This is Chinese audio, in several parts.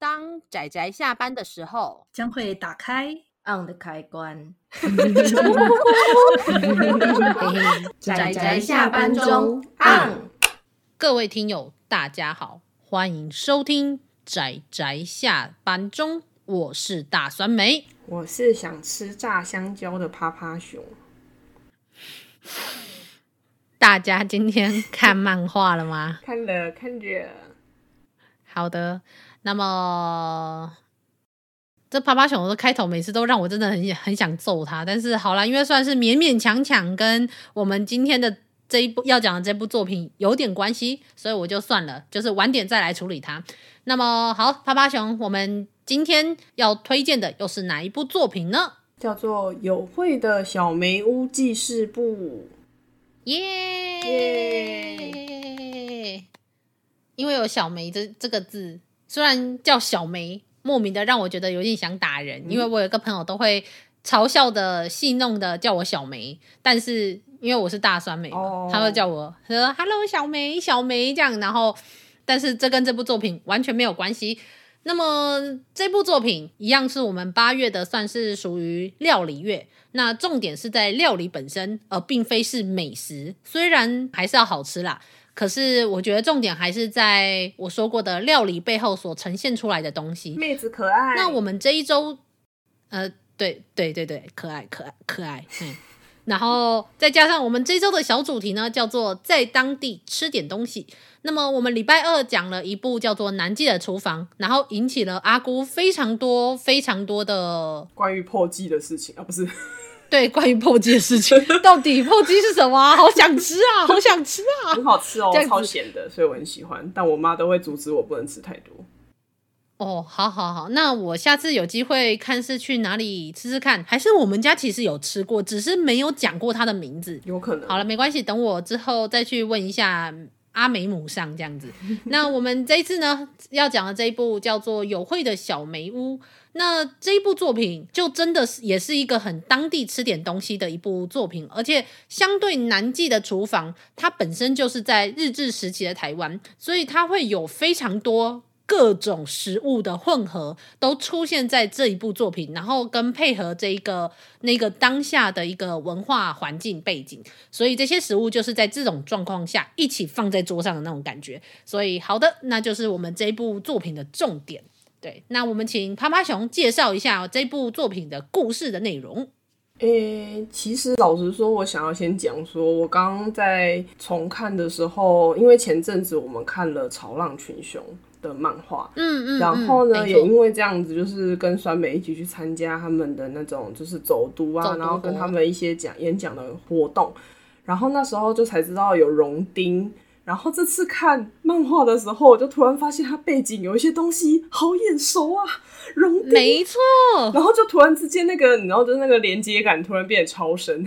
当仔仔下班的时候，将会打开 on 的开关。仔仔下班中 on。各位听友，大家好，欢迎收听仔仔下班中，我是大酸梅，我是想吃炸香蕉的趴趴熊。大家今天看漫画了吗？看了，看着。好的，那么这趴趴熊的开头每次都让我真的很很想揍他，但是好啦，因为算是勉勉强强跟我们今天的这一部要讲的这部作品有点关系，所以我就算了，就是晚点再来处理它。那么好，趴趴熊，我们今天要推荐的又是哪一部作品呢？叫做《有会的小梅屋记事簿》。耶耶！因为有小梅这这个字，虽然叫小梅，莫名的让我觉得有点想打人。嗯、因为我有一个朋友都会嘲笑的戏弄的叫我小梅，但是因为我是大酸梅他会叫我说 “hello 小梅，小梅”这样。然后，但是这跟这部作品完全没有关系。那么这部作品一样是我们八月的，算是属于料理月。那重点是在料理本身，而并非是美食。虽然还是要好吃啦，可是我觉得重点还是在我说过的料理背后所呈现出来的东西。妹子可爱。那我们这一周，呃，对对对对，可爱可爱可爱。嗯，然后再加上我们这一周的小主题呢，叫做在当地吃点东西。那么我们礼拜二讲了一部叫做《南记的厨房》，然后引起了阿姑非常多非常多的关于破鸡的事情啊，不是？对，关于破鸡的事情，到底破鸡是什么？好想吃啊，好想吃啊，很好吃哦，超咸的，所以我很喜欢。但我妈都会阻止我不能吃太多。哦，好好好，那我下次有机会看是去哪里吃吃看，还是我们家其实有吃过，只是没有讲过它的名字，有可能。好了，没关系，等我之后再去问一下。阿美母上这样子，那我们这一次呢要讲的这一部叫做《有会的小梅屋》，那这一部作品就真的是也是一个很当地吃点东西的一部作品，而且相对南纪的厨房，它本身就是在日治时期的台湾，所以它会有非常多。各种食物的混合都出现在这一部作品，然后跟配合这一个那个当下的一个文化环境背景，所以这些食物就是在这种状况下一起放在桌上的那种感觉。所以好的，那就是我们这一部作品的重点。对，那我们请趴趴熊介绍一下这部作品的故事的内容。诶、欸，其实老实说，我想要先讲说，我刚刚在重看的时候，因为前阵子我们看了《潮浪群雄》。的漫画，嗯嗯，然后呢，嗯、也因为这样子，就是跟酸梅一起去参加他们的那种就是走读啊，然后跟他们一些讲演讲的活动，然后那时候就才知道有荣町，然后这次看漫画的时候，我就突然发现它背景有一些东西好眼熟啊，荣町，没错，然后就突然之间那个，然后就是那个连接感突然变得超深，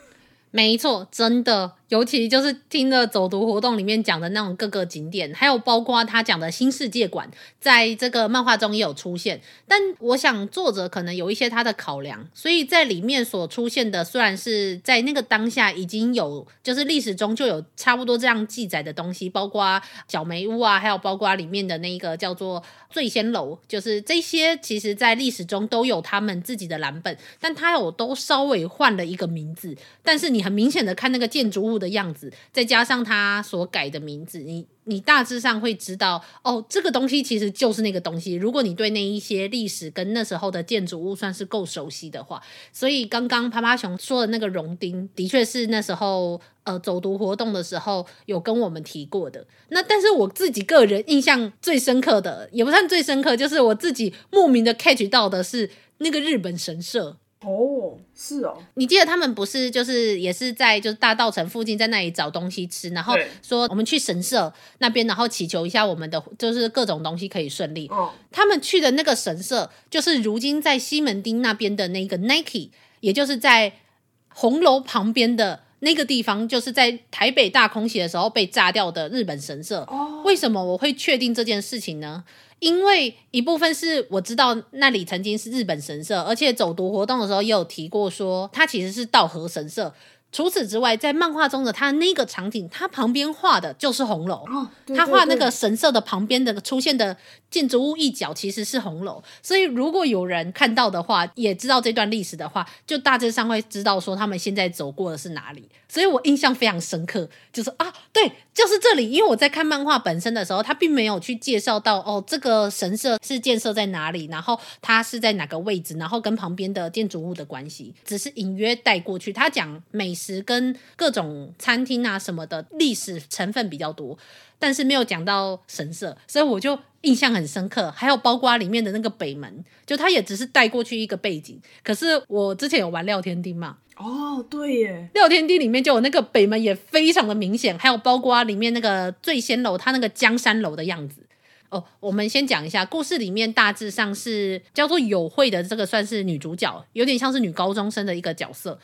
没错，真的。尤其就是听了走读活动里面讲的那种各个景点，还有包括他讲的新世界馆，在这个漫画中也有出现。但我想作者可能有一些他的考量，所以在里面所出现的，虽然是在那个当下已经有，就是历史中就有差不多这样记载的东西，包括小梅屋啊，还有包括里面的那个叫做醉仙楼，就是这些，其实在历史中都有他们自己的蓝本，但他有都稍微换了一个名字。但是你很明显的看那个建筑物的样子，再加上他所改的名字，你你大致上会知道哦，这个东西其实就是那个东西。如果你对那一些历史跟那时候的建筑物算是够熟悉的话，所以刚刚趴趴熊说的那个荣丁，的确是那时候呃走读活动的时候有跟我们提过的。那但是我自己个人印象最深刻的，也不算最深刻，就是我自己莫名的 catch 到的是那个日本神社。哦，是哦，你记得他们不是就是也是在就是大道城附近在那里找东西吃，然后说我们去神社那边，然后祈求一下我们的就是各种东西可以顺利。哦，他们去的那个神社就是如今在西门町那边的那个 Nike，也就是在红楼旁边的那个地方，就是在台北大空袭的时候被炸掉的日本神社。哦，为什么我会确定这件事情呢？因为一部分是我知道那里曾经是日本神社，而且走读活动的时候也有提过说，它其实是稻荷神社。除此之外，在漫画中的他那个场景，他旁边画的就是红楼。哦、对对对，他画那个神社的旁边的出现的建筑物一角其实是红楼。所以如果有人看到的话，也知道这段历史的话，就大致上会知道说他们现在走过的是哪里。所以我印象非常深刻，就是啊，对，就是这里。因为我在看漫画本身的时候，他并没有去介绍到哦，这个神社是建设在哪里，然后它是在哪个位置，然后跟旁边的建筑物的关系，只是隐约带过去。他讲美食跟各种餐厅啊什么的历史成分比较多，但是没有讲到神社，所以我就印象很深刻。还有包括里面的那个北门，就它也只是带过去一个背景。可是我之前有玩《廖天丁》嘛？哦，对耶，《廖天丁》里面就有那个北门，也非常的明显。还有包括里面那个醉仙楼，它那个江山楼的样子。哦，我们先讲一下故事里面大致上是叫做有惠的这个算是女主角，有点像是女高中生的一个角色。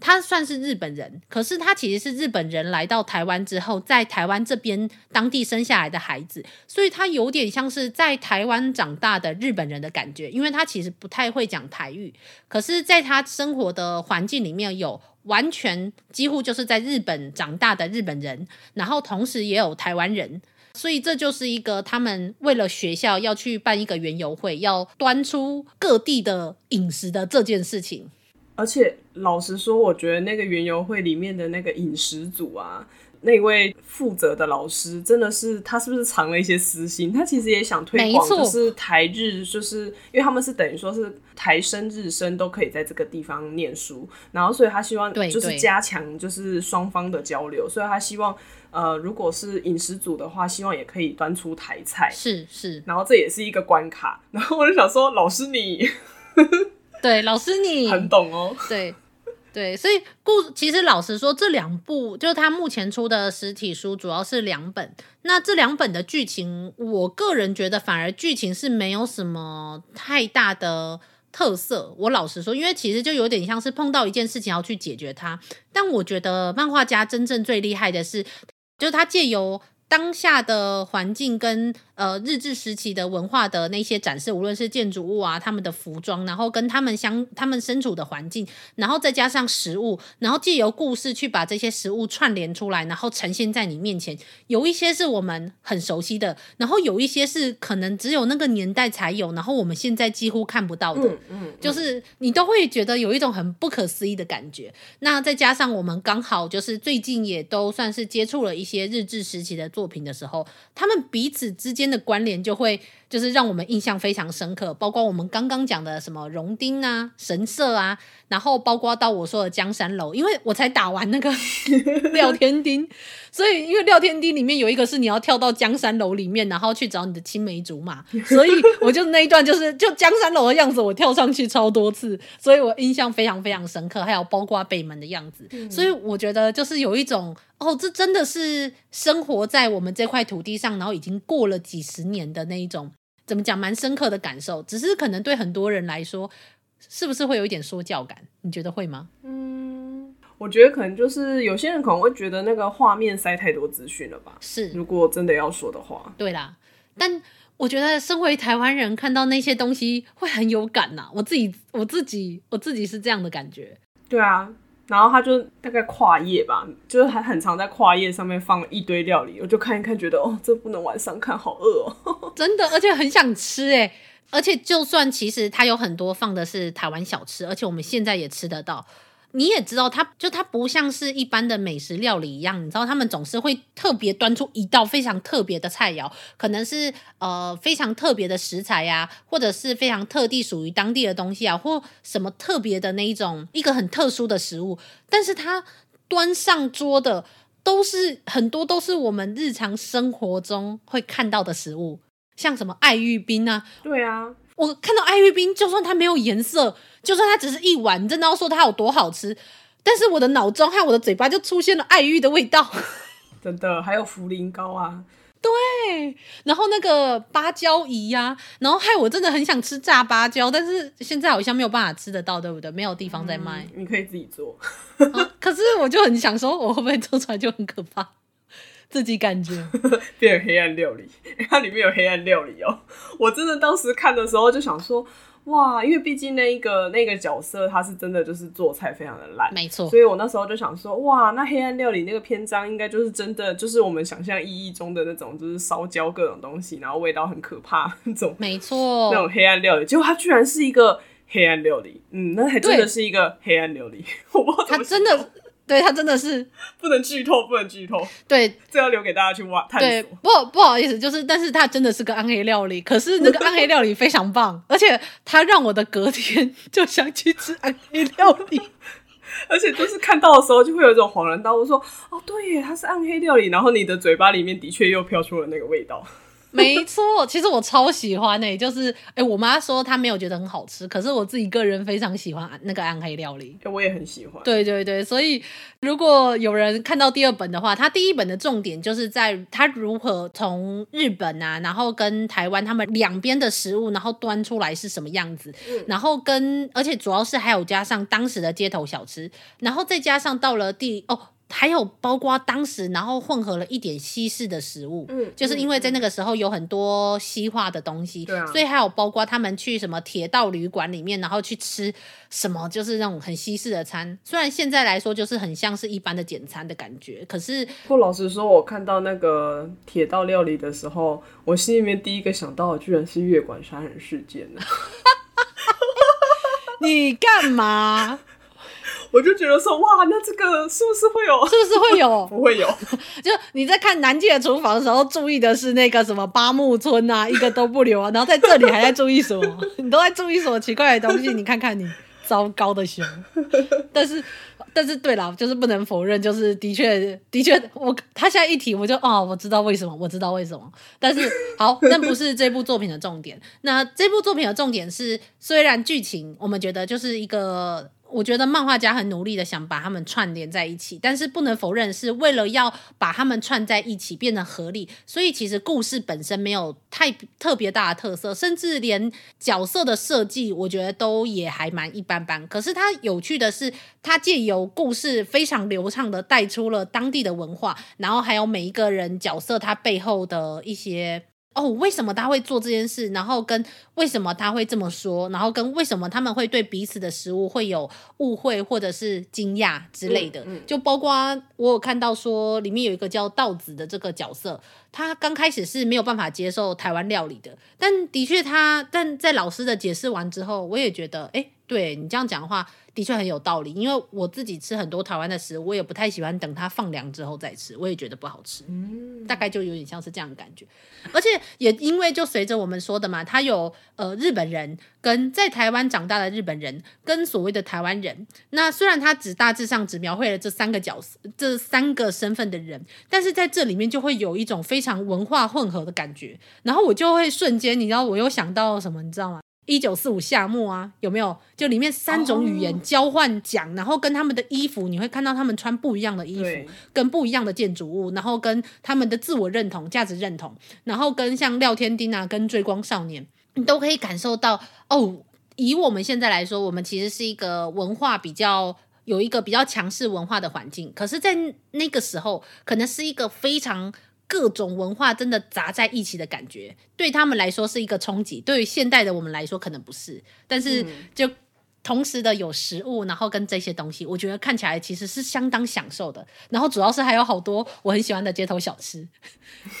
他算是日本人，可是他其实是日本人来到台湾之后，在台湾这边当地生下来的孩子，所以他有点像是在台湾长大的日本人的感觉，因为他其实不太会讲台语，可是在他生活的环境里面有完全几乎就是在日本长大的日本人，然后同时也有台湾人，所以这就是一个他们为了学校要去办一个园游会，要端出各地的饮食的这件事情。而且老实说，我觉得那个园游会里面的那个饮食组啊，那位负责的老师真的是他是不是藏了一些私心？他其实也想推广，就是台日，就是因为他们是等于说是台生日生都可以在这个地方念书，然后所以他希望就是加强就是双方的交流，所以他希望呃，如果是饮食组的话，希望也可以端出台菜，是是，然后这也是一个关卡，然后我就想说，老师你。对，老师你很懂哦。对，对，所以故其实老实说，这两部就是他目前出的实体书，主要是两本。那这两本的剧情，我个人觉得反而剧情是没有什么太大的特色。我老实说，因为其实就有点像是碰到一件事情要去解决它。但我觉得漫画家真正最厉害的是，就是他借由当下的环境跟。呃，日治时期的文化的那些展示，无论是建筑物啊，他们的服装，然后跟他们相他们身处的环境，然后再加上食物，然后借由故事去把这些食物串联出来，然后呈现在你面前。有一些是我们很熟悉的，然后有一些是可能只有那个年代才有，然后我们现在几乎看不到的。嗯嗯，就是你都会觉得有一种很不可思议的感觉。那再加上我们刚好就是最近也都算是接触了一些日治时期的作品的时候，他们彼此之间的关联就会就是让我们印象非常深刻，包括我们刚刚讲的什么荣町啊、神社啊，然后包括到我说的江山楼，因为我才打完那个 廖天丁，所以因为廖天丁里面有一个是你要跳到江山楼里面，然后去找你的青梅竹马，所以我就那一段就是就江山楼的样子，我跳上去超多次，所以我印象非常非常深刻，还有包括北门的样子，所以我觉得就是有一种。哦，这真的是生活在我们这块土地上，然后已经过了几十年的那一种，怎么讲，蛮深刻的感受。只是可能对很多人来说，是不是会有一点说教感？你觉得会吗？嗯，我觉得可能就是有些人可能会觉得那个画面塞太多资讯了吧。是，如果真的要说的话，对啦。但我觉得身为台湾人，看到那些东西会很有感呐。我自己，我自己，我自己是这样的感觉。对啊。然后他就大概跨页吧，就是还很常在跨页上面放一堆料理，我就看一看，觉得哦，这不能晚上看，好饿哦，真的，而且很想吃诶，而且就算其实他有很多放的是台湾小吃，而且我们现在也吃得到。你也知道它，就它不像是一般的美食料理一样，你知道他们总是会特别端出一道非常特别的菜肴，可能是呃非常特别的食材呀、或者是非常特地属于当地的东西啊，或什么特别的那一种一个很特殊的食物，但是它端上桌的都是很多都是我们日常生活中会看到的食物，像什么爱玉冰啊，对啊。我看到爱玉冰，就算它没有颜色，就算它只是一碗，你真的要说它有多好吃，但是我的脑中还有我的嘴巴就出现了 爱玉的味道。真的，还有茯苓糕啊，对，然后那个芭蕉仪呀、啊，然后害我真的很想吃炸芭蕉，但是现在好像没有办法吃得到，对不对？没有地方在卖。嗯、你可以自己做、啊，可是我就很想说，我会不会做出来就很可怕？自己感觉。变成黑暗料理，它里面有黑暗料理哦。我真的当时看的时候就想说。哇，因为毕竟那一个那个角色他是真的就是做菜非常的烂，没错，所以我那时候就想说，哇，那黑暗料理那个篇章应该就是真的，就是我们想象意义中的那种，就是烧焦各种东西，然后味道很可怕那种，没错，那种黑暗料理，结果它居然是一个黑暗料理，嗯，那还真的是一个黑暗料理，我不知道怎么它真的。对，他真的是 不能剧透，不能剧透。对，这要留给大家去挖探索。对，不不好意思，就是，但是他真的是个暗黑料理。可是那个 暗黑料理非常棒，而且他让我的隔天就想去吃暗黑料理，而且就是看到的时候就会有一种恍然大悟，说：“哦，对耶，它是暗黑料理。”然后你的嘴巴里面的确又飘出了那个味道。没错，其实我超喜欢诶、欸，就是诶、欸，我妈说她没有觉得很好吃，可是我自己个人非常喜欢那个暗黑料理，我也很喜欢。对对对，所以如果有人看到第二本的话，它第一本的重点就是在它如何从日本啊，然后跟台湾他们两边的食物，然后端出来是什么样子，嗯、然后跟而且主要是还有加上当时的街头小吃，然后再加上到了第哦。还有包括当时，然后混合了一点西式的食物，嗯，就是因为在那个时候有很多西化的东西，对啊，所以还有包括他们去什么铁道旅馆里面，然后去吃什么，就是那种很西式的餐。虽然现在来说就是很像是一般的简餐的感觉，可是不老实说，我看到那个铁道料理的时候，我心里面第一个想到的居然是月管杀人事件呢。你干嘛？我就觉得说，哇，那这个是不是会有？是不是会有？不会有。就你在看《南纪的厨房》的时候，注意的是那个什么八木村啊，一个都不留啊。然后在这里还在注意什么？你都在注意什么奇怪的东西？你看看你，糟糕的熊。但是，但是对啦，就是不能否认，就是的确，的确，我他现在一提，我就哦，我知道为什么，我知道为什么。但是好，那不是这部作品的重点。那这部作品的重点是，虽然剧情我们觉得就是一个。我觉得漫画家很努力的想把他们串联在一起，但是不能否认是为了要把他们串在一起变得合理，所以其实故事本身没有太特别大的特色，甚至连角色的设计，我觉得都也还蛮一般般。可是它有趣的是，它借由故事非常流畅的带出了当地的文化，然后还有每一个人角色他背后的一些。哦，为什么他会做这件事？然后跟为什么他会这么说？然后跟为什么他们会对彼此的食物会有误会或者是惊讶之类的？嗯嗯、就包括我有看到说，里面有一个叫道子的这个角色，他刚开始是没有办法接受台湾料理的，但的确他但在老师的解释完之后，我也觉得，诶，对你这样讲的话。的确很有道理，因为我自己吃很多台湾的食物，我也不太喜欢等它放凉之后再吃，我也觉得不好吃。嗯，大概就有点像是这样的感觉。而且也因为就随着我们说的嘛，他有呃日本人跟在台湾长大的日本人跟所谓的台湾人。那虽然他只大致上只描绘了这三个角色、这三个身份的人，但是在这里面就会有一种非常文化混合的感觉。然后我就会瞬间，你知道，我又想到什么，你知道吗？一九四五夏末啊，有没有？就里面三种语言交换讲，然后跟他们的衣服，你会看到他们穿不一样的衣服，跟不一样的建筑物，然后跟他们的自我认同、价值认同，然后跟像廖天丁啊，跟追光少年，你都可以感受到哦。以我们现在来说，我们其实是一个文化比较有一个比较强势文化的环境，可是，在那个时候，可能是一个非常。各种文化真的杂在一起的感觉，对他们来说是一个冲击，对于现代的我们来说可能不是。但是就同时的有食物，然后跟这些东西，我觉得看起来其实是相当享受的。然后主要是还有好多我很喜欢的街头小吃，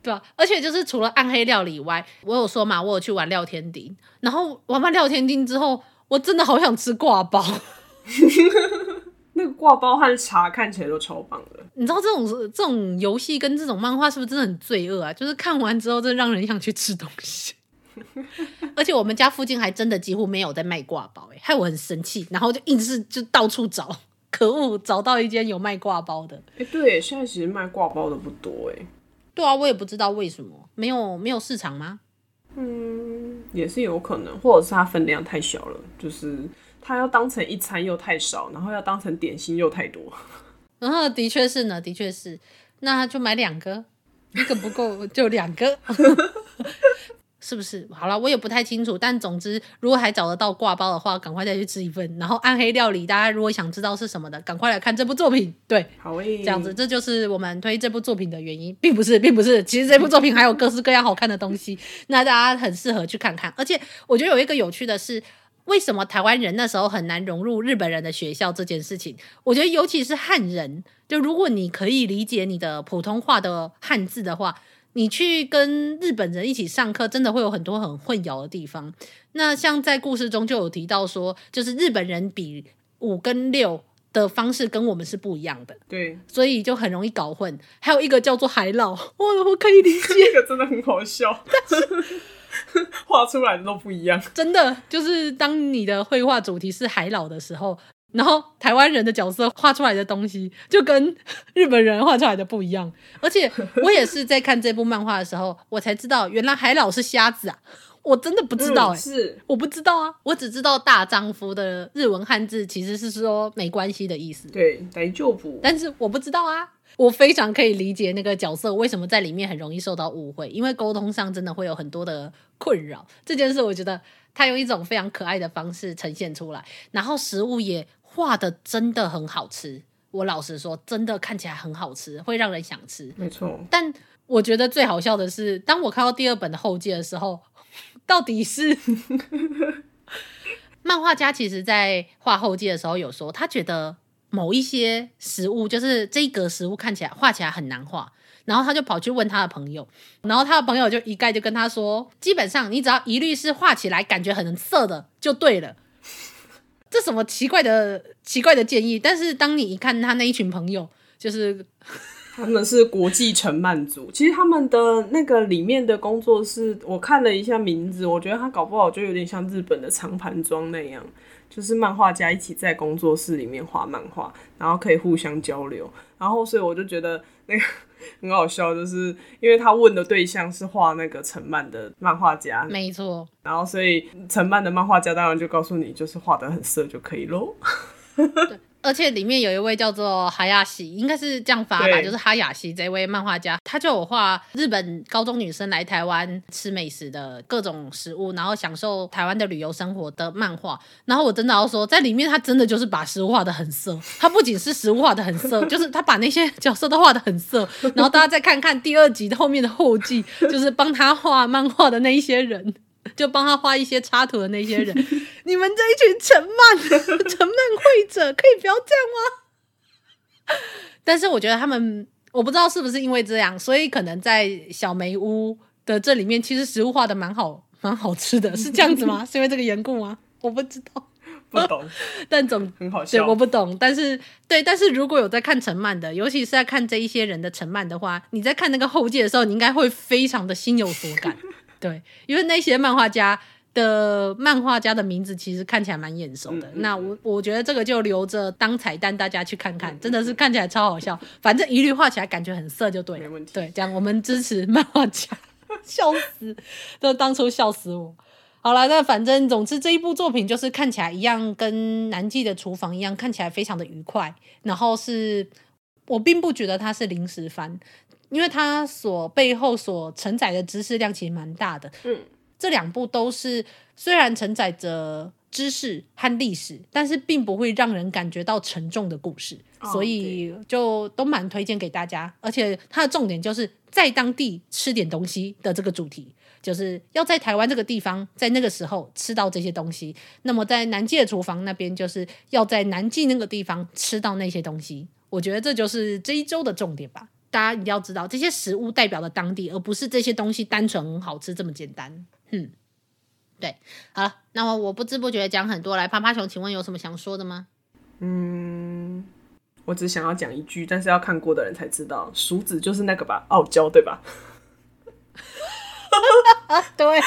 对吧？而且就是除了暗黑料理以外，我有说嘛，我有去玩廖天丁，然后玩完廖天丁之后，我真的好想吃挂包。那个挂包和茶看起来都超棒的。你知道这种这种游戏跟这种漫画是不是真的很罪恶啊？就是看完之后，真的让人想去吃东西。而且我们家附近还真的几乎没有在卖挂包，哎，害我很生气。然后就硬是就到处找，可恶，找到一间有卖挂包的。哎，对，现在其实卖挂包的不多，哎。对啊，我也不知道为什么没有没有市场吗？嗯，也是有可能，或者是它分量太小了，就是。它要当成一餐又太少，然后要当成点心又太多。然后的确是呢，的确是，那就买两个，一个不够就两个。是不是？好了，我也不太清楚。但总之，如果还找得到挂包的话，赶快再去吃一份。然后暗黑料理，大家如果想知道是什么的，赶快来看这部作品。对，好诶，这样子，这就是我们推这部作品的原因，并不是，并不是。其实这部作品还有各式各样好看的东西，那大家很适合去看看。而且，我觉得有一个有趣的是，为什么台湾人那时候很难融入日本人的学校这件事情？我觉得，尤其是汉人，就如果你可以理解你的普通话的汉字的话。你去跟日本人一起上课，真的会有很多很混淆的地方。那像在故事中就有提到说，就是日本人比五跟六的方式跟我们是不一样的，对，所以就很容易搞混。还有一个叫做海老，我我可以理解，这个真的很好笑，但是 画出来的都不一样。真的，就是当你的绘画主题是海老的时候。然后台湾人的角色画出来的东西就跟日本人画出来的不一样，而且我也是在看这部漫画的时候，我才知道原来海老是瞎子啊！我真的不知道哎、欸，嗯、是我不知道啊，我只知道大丈夫的日文汉字其实是说没关系的意思，对，大丈夫，但是我不知道啊，我非常可以理解那个角色为什么在里面很容易受到误会，因为沟通上真的会有很多的困扰。这件事我觉得他用一种非常可爱的方式呈现出来，然后食物也。画的真的很好吃，我老实说，真的看起来很好吃，会让人想吃。没错，但我觉得最好笑的是，当我看到第二本的后记的时候，到底是 漫画家其实在画后记的时候有说，他觉得某一些食物，就是这一格食物看起来画起来很难画，然后他就跑去问他的朋友，然后他的朋友就一概就跟他说，基本上你只要一律是画起来感觉很涩的就对了。这什么奇怪的奇怪的建议？但是当你一看他那一群朋友，就是他们是国际城漫组，其实他们的那个里面的工作室，我看了一下名字，我觉得他搞不好就有点像日本的长盘庄那样，就是漫画家一起在工作室里面画漫画，然后可以互相交流，然后所以我就觉得那个。很好笑，就是因为他问的对象是画那个陈漫的漫画家，没错。然后所以陈漫的漫画家当然就告诉你，就是画得很色就可以喽。对。而且里面有一位叫做哈亚西，应该是这样发吧，就是哈亚西这位漫画家，他就有画日本高中女生来台湾吃美食的各种食物，然后享受台湾的旅游生活的漫画。然后我真的要说，在里面他真的就是把食物画的很色，他不仅是食物画的很色，就是他把那些角色都画的很色。然后大家再看看第二集后面的后记，就是帮他画漫画的那一些人。就帮他画一些插图的那些人，你们这一群沉漫的成漫绘者，可以不要这样吗？但是我觉得他们，我不知道是不是因为这样，所以可能在小梅屋的这里面，其实食物画的蛮好，蛮好吃的，是这样子吗？是因为这个缘故吗？我不知道，不懂。但总很好笑，对，我不懂。但是对，但是如果有在看陈漫的，尤其是在看这一些人的陈漫的话，你在看那个后记的时候，你应该会非常的心有所感。对，因为那些漫画家的漫画家的名字其实看起来蛮眼熟的。嗯嗯、那我我觉得这个就留着当彩蛋，大家去看看，嗯、真的是看起来超好笑。反正一律画起来感觉很色就对了。没问题。对，这样我们支持漫画家，笑死，都当初笑死我。好了，那反正总之这一部作品就是看起来一样，跟南纪的厨房一样，看起来非常的愉快。然后是我并不觉得它是临时番。因为它所背后所承载的知识量其实蛮大的，嗯，这两部都是虽然承载着知识和历史，但是并不会让人感觉到沉重的故事，哦、所以就都蛮推荐给大家。而且它的重点就是在当地吃点东西的这个主题，就是要在台湾这个地方在那个时候吃到这些东西。那么在南记的厨房那边，就是要在南记那个地方吃到那些东西。我觉得这就是这一周的重点吧。大家一定要知道，这些食物代表的当地，而不是这些东西单纯很好吃这么简单。嗯，对，好了，那么我不知不觉讲很多，来，趴趴熊，请问有什么想说的吗？嗯，我只想要讲一句，但是要看过的人才知道，薯子就是那个吧，傲娇对吧？对，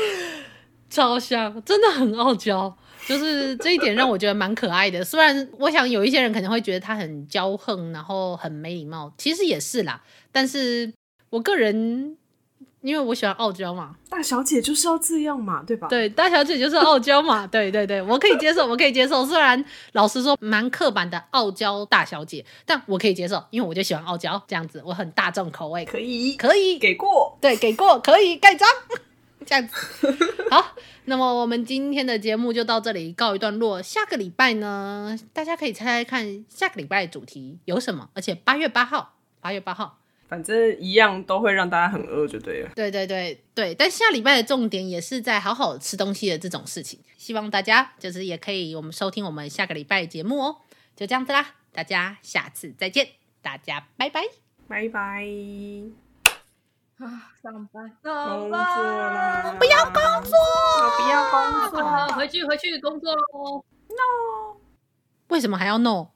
超像，真的很傲娇。就是这一点让我觉得蛮可爱的，虽然我想有一些人可能会觉得他很骄横，然后很没礼貌，其实也是啦。但是我个人，因为我喜欢傲娇嘛，大小姐就是要这样嘛，对吧？对，大小姐就是傲娇嘛，对对对，我可以接受，我可以接受。虽然老实说蛮刻板的傲娇大小姐，但我可以接受，因为我就喜欢傲娇这样子，我很大众口味，可以，可以给过，对，给过，可以盖章。这样子。好，那么我们今天的节目就到这里告一段落。下个礼拜呢，大家可以猜猜看，下个礼拜的主题有什么？而且八月八号，八月八号。反正一样都会让大家很饿，就对了。对对对对，但下礼拜的重点也是在好好吃东西的这种事情。希望大家就是也可以我们收听我们下个礼拜的节目哦。就这样子啦，大家下次再见，大家拜拜拜拜。啊，上班，工作啦！不要工作，不要工作，回去回去工作喽。No，为什么还要 No？